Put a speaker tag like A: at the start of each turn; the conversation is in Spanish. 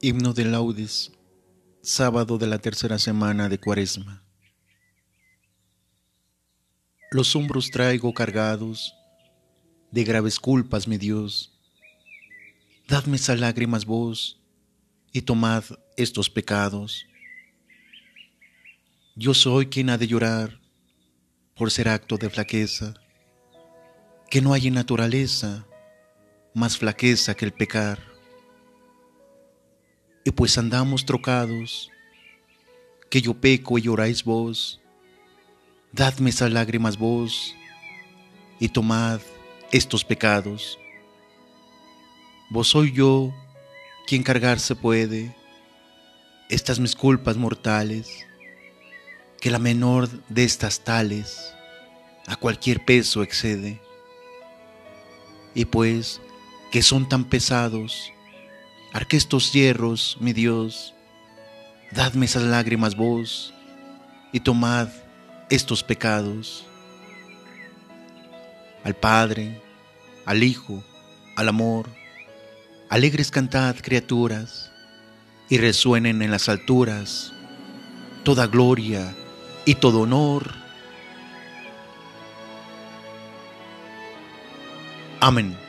A: Himno de laudes, sábado de la tercera semana de Cuaresma. Los hombros traigo cargados de graves culpas, mi Dios. Dadme esas lágrimas vos y tomad estos pecados. Yo soy quien ha de llorar por ser acto de flaqueza, que no hay en naturaleza más flaqueza que el pecar y pues andamos trocados, que yo peco y lloráis vos, dadme esas lágrimas vos, y tomad estos pecados. Vos soy yo quien cargarse puede estas mis culpas mortales, que la menor de estas tales a cualquier peso excede. Y pues que son tan pesados, Arque estos hierros, mi Dios, dadme esas lágrimas vos y tomad estos pecados. Al Padre, al Hijo, al amor, alegres cantad criaturas y resuenen en las alturas toda gloria y todo honor. Amén.